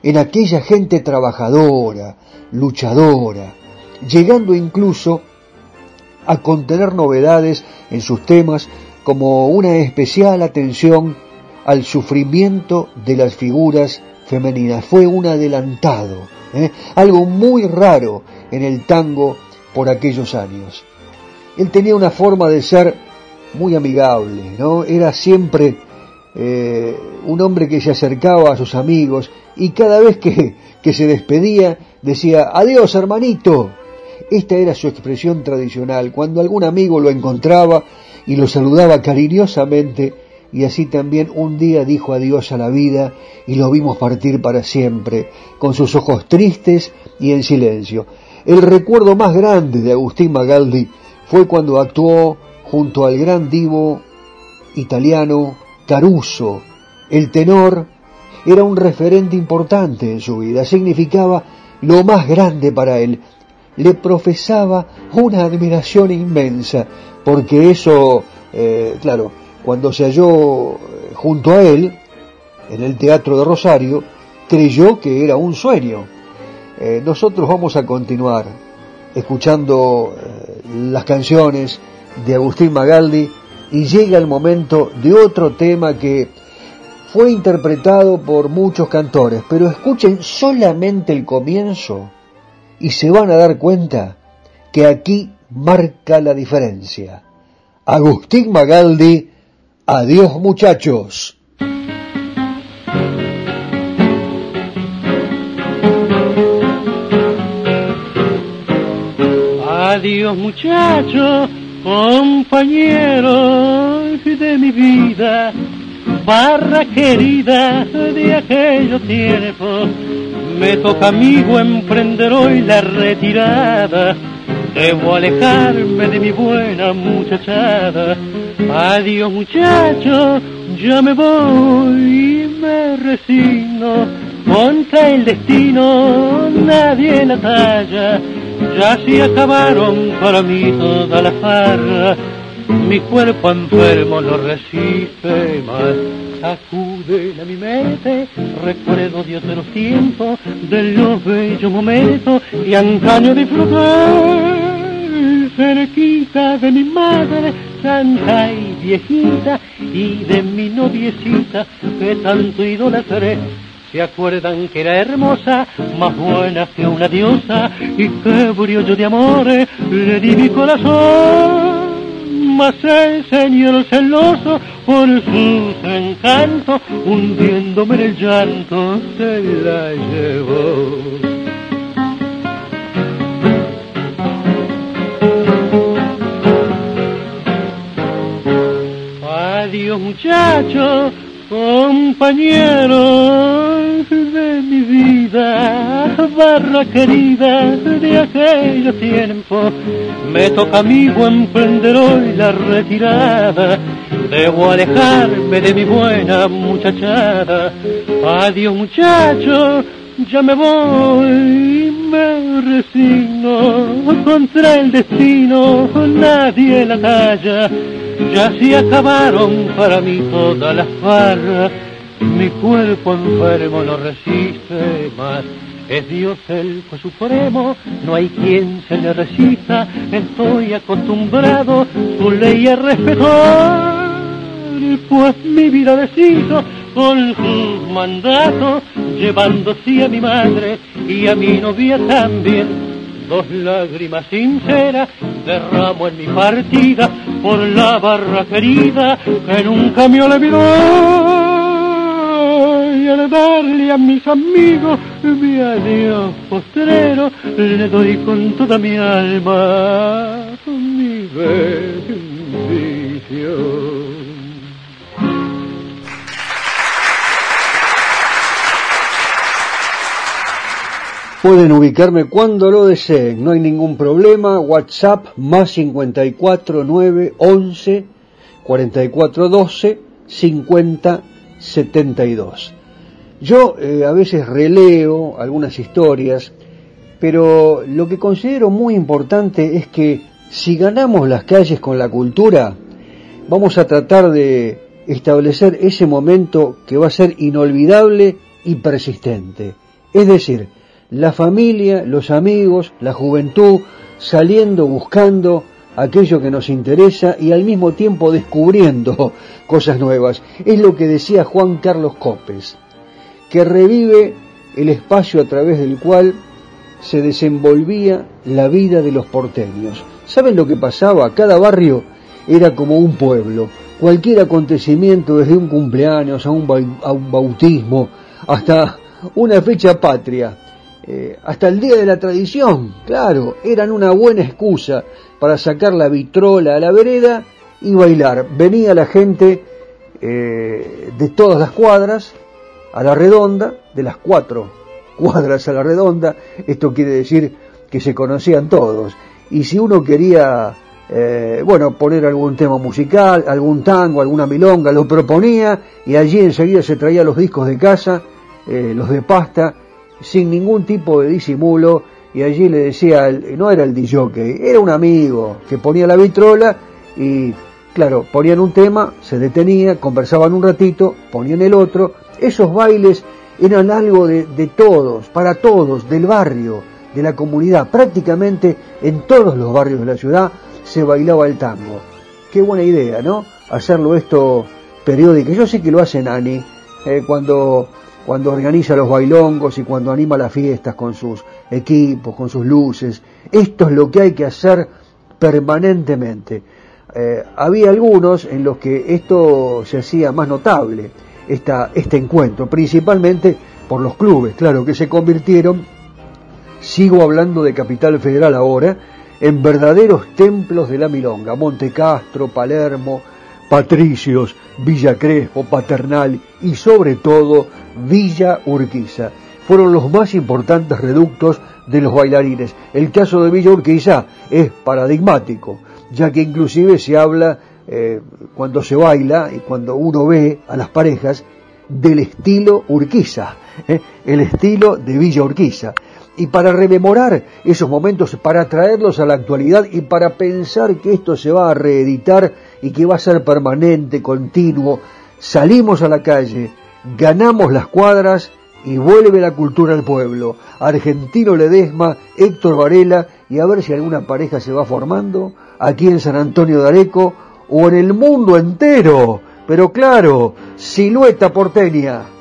en aquella gente trabajadora, luchadora, llegando incluso a contener novedades en sus temas como una especial atención al sufrimiento de las figuras femeninas. Fue un adelantado, ¿eh? algo muy raro en el tango por aquellos años. Él tenía una forma de ser muy amigable, ¿no? Era siempre eh, un hombre que se acercaba a sus amigos y cada vez que, que se despedía decía, adiós hermanito. Esta era su expresión tradicional. Cuando algún amigo lo encontraba y lo saludaba cariñosamente, y así también un día dijo adiós a la vida y lo vimos partir para siempre, con sus ojos tristes y en silencio. El recuerdo más grande de Agustín Magaldi fue cuando actuó junto al gran divo italiano Caruso. El tenor era un referente importante en su vida, significaba lo más grande para él. Le profesaba una admiración inmensa, porque eso, eh, claro, cuando se halló eh, junto a él, en el Teatro de Rosario, creyó que era un sueño eh, nosotros vamos a continuar escuchando eh, las canciones de Agustín Magaldi y llega el momento de otro tema que fue interpretado por muchos cantores, pero escuchen solamente el comienzo y se van a dar cuenta que aquí marca la diferencia. Agustín Magaldi, adiós muchachos.
Adiós muchachos, compañeros de mi vida, barra querida de aquellos tiempos. Me toca amigo emprender hoy la retirada, debo alejarme de mi buena muchachada. Adiós muchachos, ya me voy y me resigno, contra el destino nadie la talla ya se acabaron para mí toda la farra, mi cuerpo enfermo no resiste más. Acuden a mi mente recuerdos de otros tiempos, de los bellos momentos y antaño disfrutar cerquita de mi madre, santa y viejita, y de mi noviecita que tanto idolatré se acuerdan que era hermosa, más buena que una diosa, y qué brillo de amores le di mi corazón. Mas el señor celoso por sus encantos, hundiéndome en el llanto, se la llevó. Adiós muchachos, compañeros de mi vida, barra querida de aquellos tiempos, me toca a mí emprender hoy la retirada, debo alejarme de mi buena muchachada, adiós muchachos, ya me voy, me resigno contra el destino, nadie la talla, ya se acabaron para mí todas las barras, mi cuerpo enfermo no resiste más. Es Dios el supremo, no hay quien se le resista, estoy acostumbrado. Su ley a respetar, pues mi vida decido con sus mandatos, llevándose a mi madre y a mi novia también. Dos lágrimas sinceras derramo en mi partida por la barra querida que nunca me olvidó y al darle a mis amigos mi adiós postrero, le doy con toda mi alma mi bendición.
Pueden ubicarme cuando lo deseen, no hay ningún problema. WhatsApp más 54 9 11 44 12 50 72. Yo eh, a veces releo algunas historias, pero lo que considero muy importante es que si ganamos las calles con la cultura, vamos a tratar de establecer ese momento que va a ser inolvidable y persistente. Es decir, la familia, los amigos, la juventud, saliendo, buscando aquello que nos interesa y al mismo tiempo descubriendo cosas nuevas. Es lo que decía Juan Carlos Copes que revive el espacio a través del cual se desenvolvía la vida de los porteños. ¿Saben lo que pasaba? Cada barrio era como un pueblo. Cualquier acontecimiento, desde un cumpleaños a un, bautismo, hasta una fecha patria, eh, hasta el día de la tradición, claro, eran una buena excusa para sacar la vitrola a la vereda y bailar. Venía la gente eh, de todas las cuadras, a la redonda, de las cuatro cuadras a la redonda, esto quiere decir que se conocían todos. Y si uno quería, eh, bueno, poner algún tema musical, algún tango, alguna milonga, lo proponía y allí enseguida se traía los discos de casa, eh, los de pasta, sin ningún tipo de disimulo, y allí le decía, no era el DJ, era un amigo que ponía la vitrola y, claro, ponían un tema, se detenía, conversaban un ratito, ponían el otro, esos bailes eran algo de, todos, para todos, del barrio, de la comunidad. Prácticamente en todos los barrios de la ciudad se bailaba el tango. Qué buena idea, ¿no? Hacerlo esto periódico. Yo sé que lo hace Nani eh, cuando, cuando organiza los bailongos y cuando anima las fiestas con sus equipos, con sus luces. Esto es lo que hay que hacer permanentemente. Eh, había algunos en los que esto se hacía más notable esta, este encuentro, principalmente por los clubes, claro, que se convirtieron, sigo hablando de Capital Federal ahora, en verdaderos templos de la milonga, Monte Castro, Palermo, Patricios, Villa Crespo, Paternal y sobre todo Villa Urquiza. Fueron los más importantes reductos de los bailarines. El caso de Villa Urquiza es paradigmático, ya que inclusive se habla eh, cuando se baila y cuando uno ve a las parejas del estilo Urquiza, eh, el estilo de Villa Urquiza. Y para rememorar esos momentos, para traerlos a la actualidad y para pensar que esto se va a reeditar y que va a ser permanente, continuo, salimos a la calle, ganamos las cuadras y vuelve la cultura al pueblo. Argentino Ledesma, Héctor Varela y a ver si alguna pareja se va formando aquí en San Antonio de Areco o en el mundo entero. Pero claro, silueta porteña.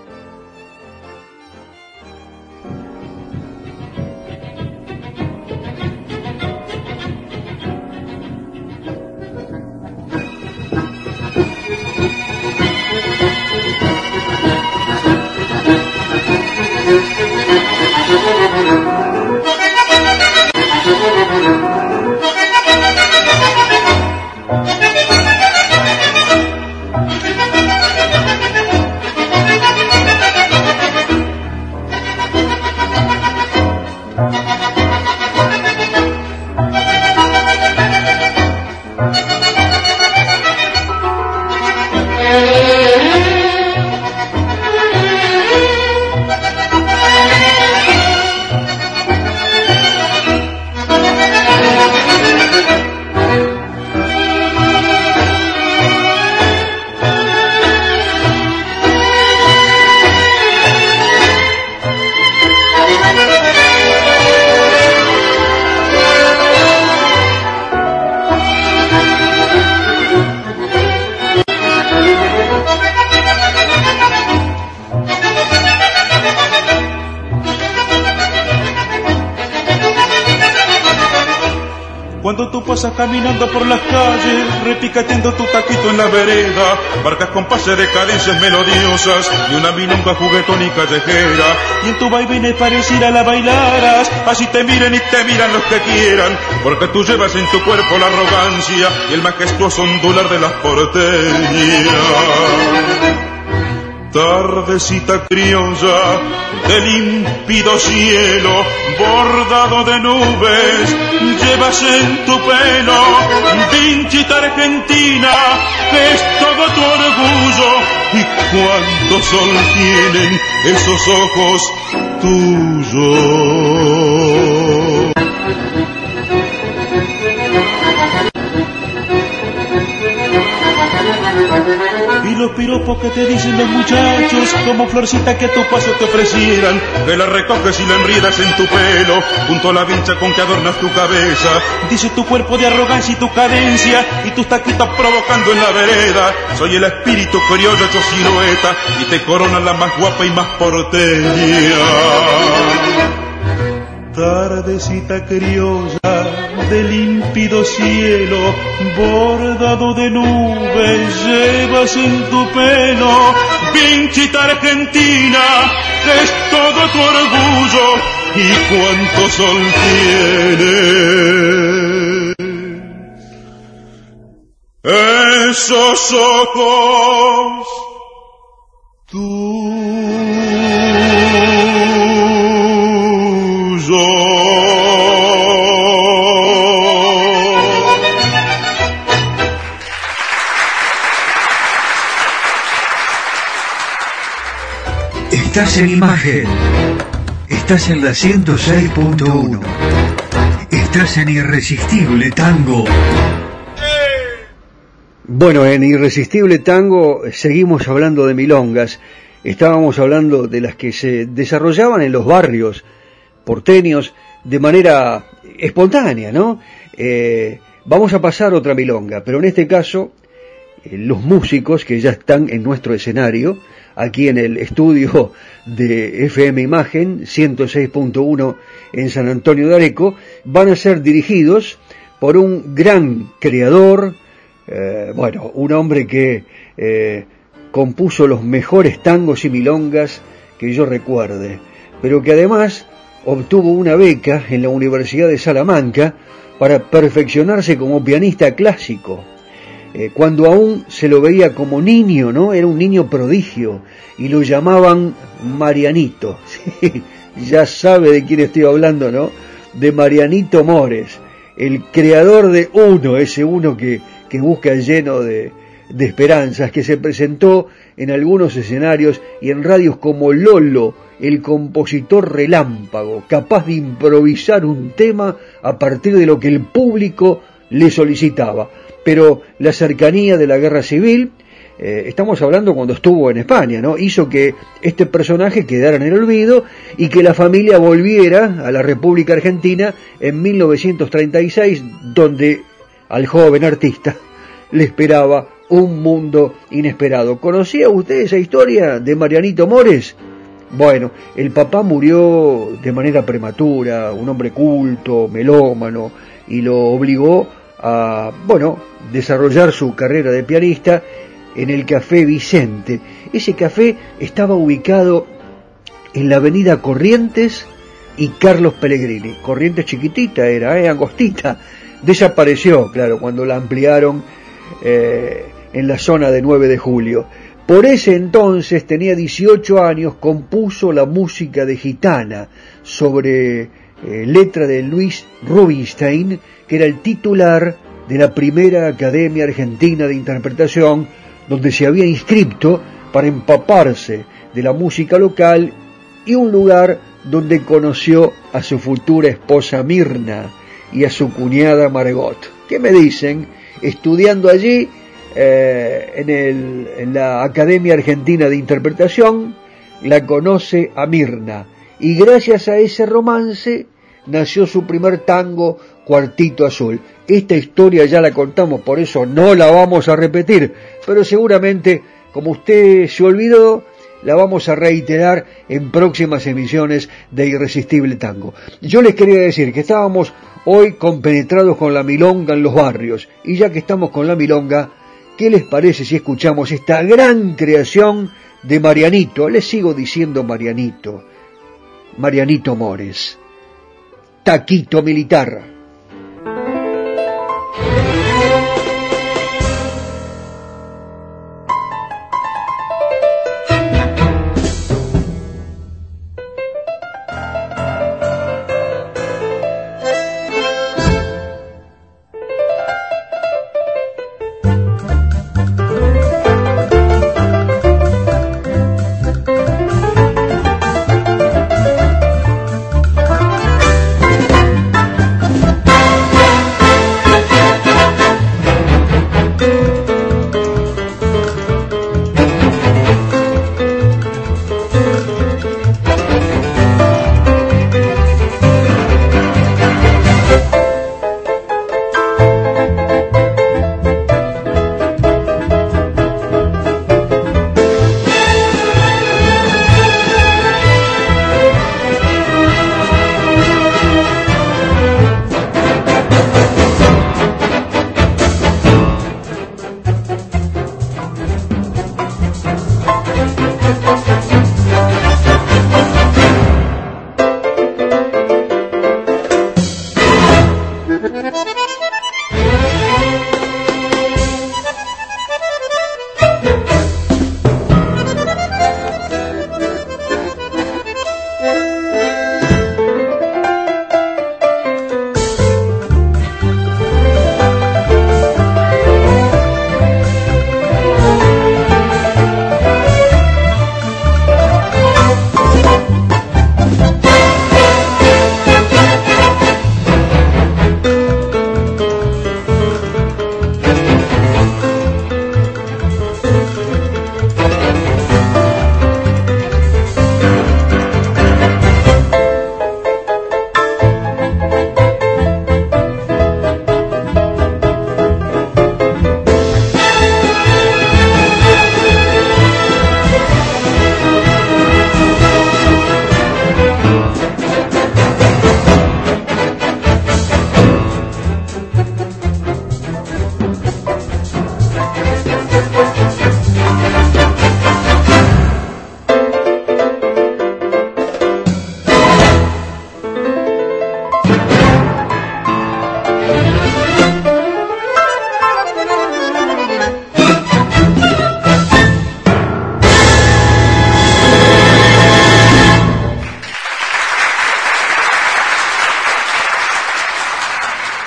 Cuando tú pasas caminando por las calles, repicateando tu taquito en la vereda, marcas compases de cadencias melodiosas y una milonga juguetón y callejera. Y en tu vaivén pareciera la bailaras, así te miren y te miran los que quieran, porque tú llevas en tu cuerpo la arrogancia y el majestuoso ondular de las porteñas tardecita criolla de límpido cielo bordado de nubes llevas en tu pelo vinchita argentina es todo tu orgullo. Y cuánto sol tienen esos ojos tuyos Y los piropos que te dicen los muchachos, como florcita que a tu paso te ofrecieran, que la recoges y la enriedas en tu pelo, junto a la vincha con que adornas tu cabeza. Dice tu cuerpo de arrogancia y tu cadencia, y tus taquitas provocando en la vereda. Soy el espíritu criollo hecho silueta, y te corona la más guapa y más porteña. Tardecita criolla de límpido cielo, bordado de nubes, llevas en tu pelo, pinchita argentina, es todo tu orgullo y cuánto sol tiene. Esos ojos,
Estás en imagen. Estás en la 106.1. Estás en Irresistible Tango. Bueno, en Irresistible Tango seguimos hablando de milongas. Estábamos hablando de las que se desarrollaban en los barrios porteños de manera espontánea, ¿no? Eh, vamos a pasar otra milonga, pero en este caso eh, los músicos que ya están en nuestro escenario aquí en el estudio de FM Imagen 106.1 en San Antonio de Areco, van a ser dirigidos por un gran creador, eh, bueno, un hombre que eh, compuso los mejores tangos y milongas que yo recuerde, pero que además obtuvo una beca en la Universidad de Salamanca para perfeccionarse como pianista clásico. Eh, cuando aún se lo veía como niño, ¿no? Era un niño prodigio y lo llamaban Marianito. ya sabe de quién estoy hablando, ¿no? De Marianito Mores, el creador de Uno, ese uno que, que busca lleno de, de esperanzas, que se presentó en algunos escenarios y en radios como Lolo, el compositor relámpago, capaz de improvisar un tema a partir de lo que el público le solicitaba pero la cercanía de la guerra civil, eh, estamos hablando cuando estuvo en España, ¿no? Hizo que este personaje quedara en el olvido y que la familia volviera a la República Argentina en 1936, donde al joven artista le esperaba un mundo inesperado. ¿Conocía usted esa historia de Marianito Mores? Bueno, el papá murió de manera prematura, un hombre culto, melómano, y lo obligó a, bueno, desarrollar su carrera de pianista en el Café Vicente. Ese café estaba ubicado en la avenida Corrientes y Carlos Pellegrini. Corrientes chiquitita era, ¿eh? angostita. Desapareció, claro, cuando la ampliaron eh, en la zona de 9 de julio. Por ese entonces, tenía 18 años, compuso la música de Gitana sobre eh, letra de Luis Rubinstein, que era el titular de la primera Academia Argentina de Interpretación, donde se había inscrito para empaparse de la música local y un lugar donde conoció a su futura esposa Mirna y a su cuñada Margot. ¿Qué me dicen? Estudiando allí eh, en, el, en la Academia Argentina de Interpretación, la conoce a Mirna y gracias a ese romance nació su primer tango Cuartito Azul. Esta historia ya la contamos, por eso no la vamos a repetir, pero seguramente, como usted se olvidó, la vamos a reiterar en próximas emisiones de Irresistible Tango. Yo les quería decir que estábamos hoy compenetrados con la milonga en los barrios. Y ya que estamos con la milonga, ¿qué les parece si escuchamos esta gran creación de Marianito? Le sigo diciendo Marianito, Marianito Mores, Taquito Militar.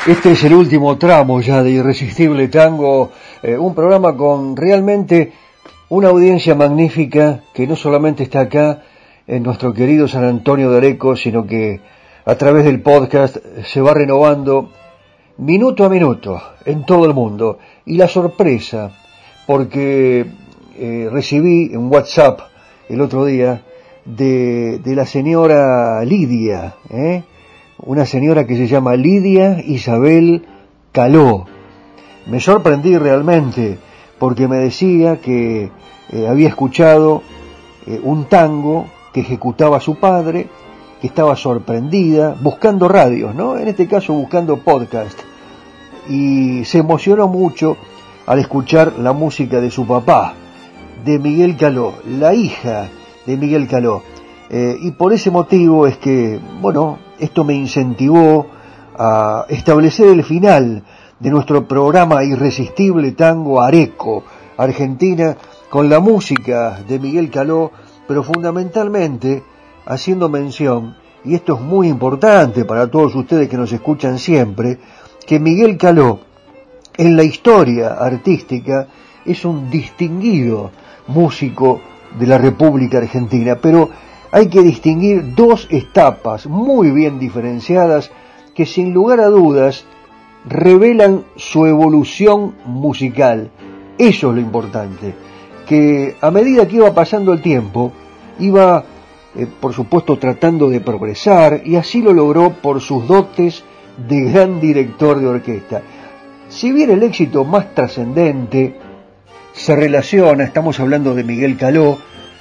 Este es el último tramo ya de Irresistible Tango, eh, un programa con realmente una audiencia magnífica que no solamente está acá en nuestro querido San Antonio de Areco, sino que a través del podcast se va renovando minuto a minuto en todo el mundo. Y la sorpresa, porque eh, recibí un WhatsApp el otro día de, de la señora Lidia, ¿eh? Una señora que se llama Lidia Isabel Caló. Me sorprendí realmente porque me decía que eh, había escuchado eh, un tango que ejecutaba su padre, que estaba sorprendida, buscando radios, ¿no? En este caso buscando podcast. Y se emocionó mucho al escuchar la música de su papá, de Miguel Caló, la hija de Miguel Caló. Eh, y por ese motivo es que, bueno, esto me incentivó a establecer el final de nuestro programa Irresistible Tango Areco, Argentina, con la música de Miguel Caló, pero fundamentalmente haciendo mención, y esto es muy importante para todos ustedes que nos escuchan siempre, que Miguel Caló, en la historia artística, es un distinguido músico de la República Argentina, pero hay que distinguir dos etapas muy bien diferenciadas que sin lugar a dudas revelan su evolución musical. Eso es lo importante, que a medida que iba pasando el tiempo, iba, eh, por supuesto, tratando de progresar y así lo logró por sus dotes de gran director de orquesta. Si bien el éxito más trascendente se relaciona, estamos hablando de Miguel Caló,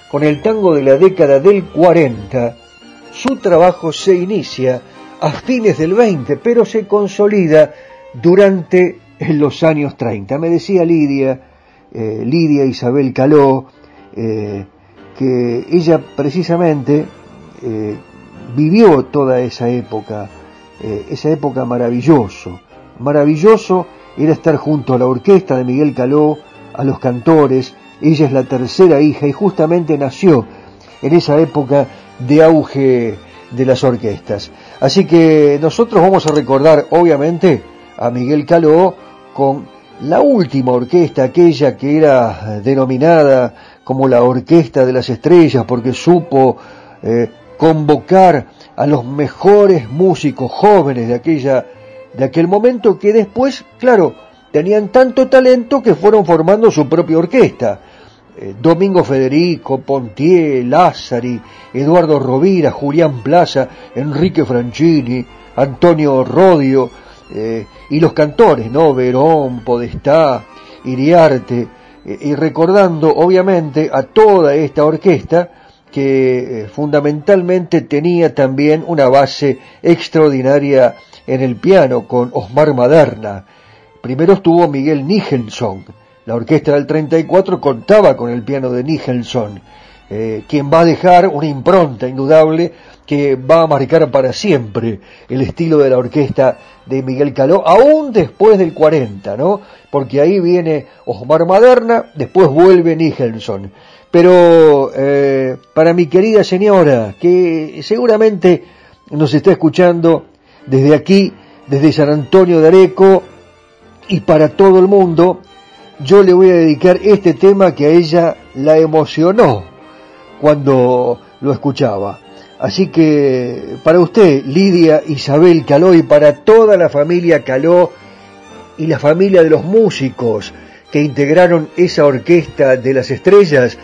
con el tango de la década del 40, su trabajo se inicia a fines del 20, pero se consolida durante los años 30. Me decía Lidia, eh, Lidia Isabel Caló, eh, que ella precisamente eh, vivió toda esa época, esa época maravilloso. Maravilloso era estar junto a la orquesta de Miguel Caló, a los cantores, ella es la tercera hija y justamente nació en esa época de auge de las orquestas. Así que nosotros vamos a recordar, obviamente, a Miguel Caló con la última orquesta, aquella que era denominada como la Orquesta de las Estrellas, porque supo eh, convocar a los mejores músicos jóvenes de aquella de aquel momento que después, claro, tenían tanto talento que fueron formando su propia orquesta. Eh, Domingo Federico, Pontier, Lázari, Eduardo Rovira, Julián Plaza, Enrique Franchini, Antonio Rodio, eh, y los cantores, ¿no? Verón, Podestá, Iriarte, eh, y recordando obviamente a toda esta orquesta que fundamentalmente tenía también una base extraordinaria en el piano con Osmar Maderna. Primero estuvo Miguel Nicholson, la orquesta del 34 contaba con el piano de Nicholson, eh, quien va a dejar una impronta indudable que va a marcar para siempre el estilo de la orquesta de Miguel Caló, aún después del 40, ¿no? Porque ahí viene Osmar Maderna, después vuelve Nicholson. Pero eh, para mi querida señora, que seguramente nos está escuchando desde aquí, desde San Antonio de Areco, y para todo el mundo, yo le voy a dedicar este tema que a ella la emocionó cuando lo escuchaba. Así que para usted, Lidia Isabel Caló y para toda la familia Caló y la familia de los músicos que integraron esa orquesta de las estrellas,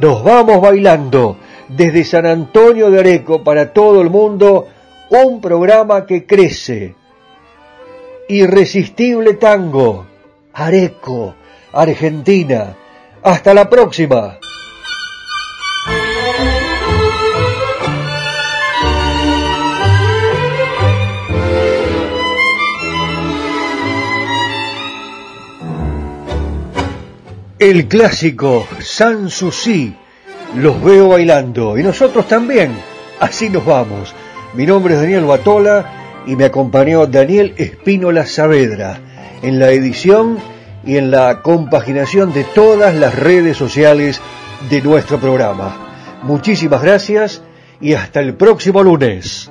nos vamos bailando desde San Antonio de Areco para todo el mundo un programa que crece. Irresistible tango, Areco Argentina. Hasta la próxima. El clásico Sanssouci, los veo bailando y nosotros también, así nos vamos. Mi nombre es Daniel Batola y me acompañó Daniel Espínola Saavedra en la edición y en la compaginación de todas las redes sociales de nuestro programa. Muchísimas gracias y hasta el próximo lunes.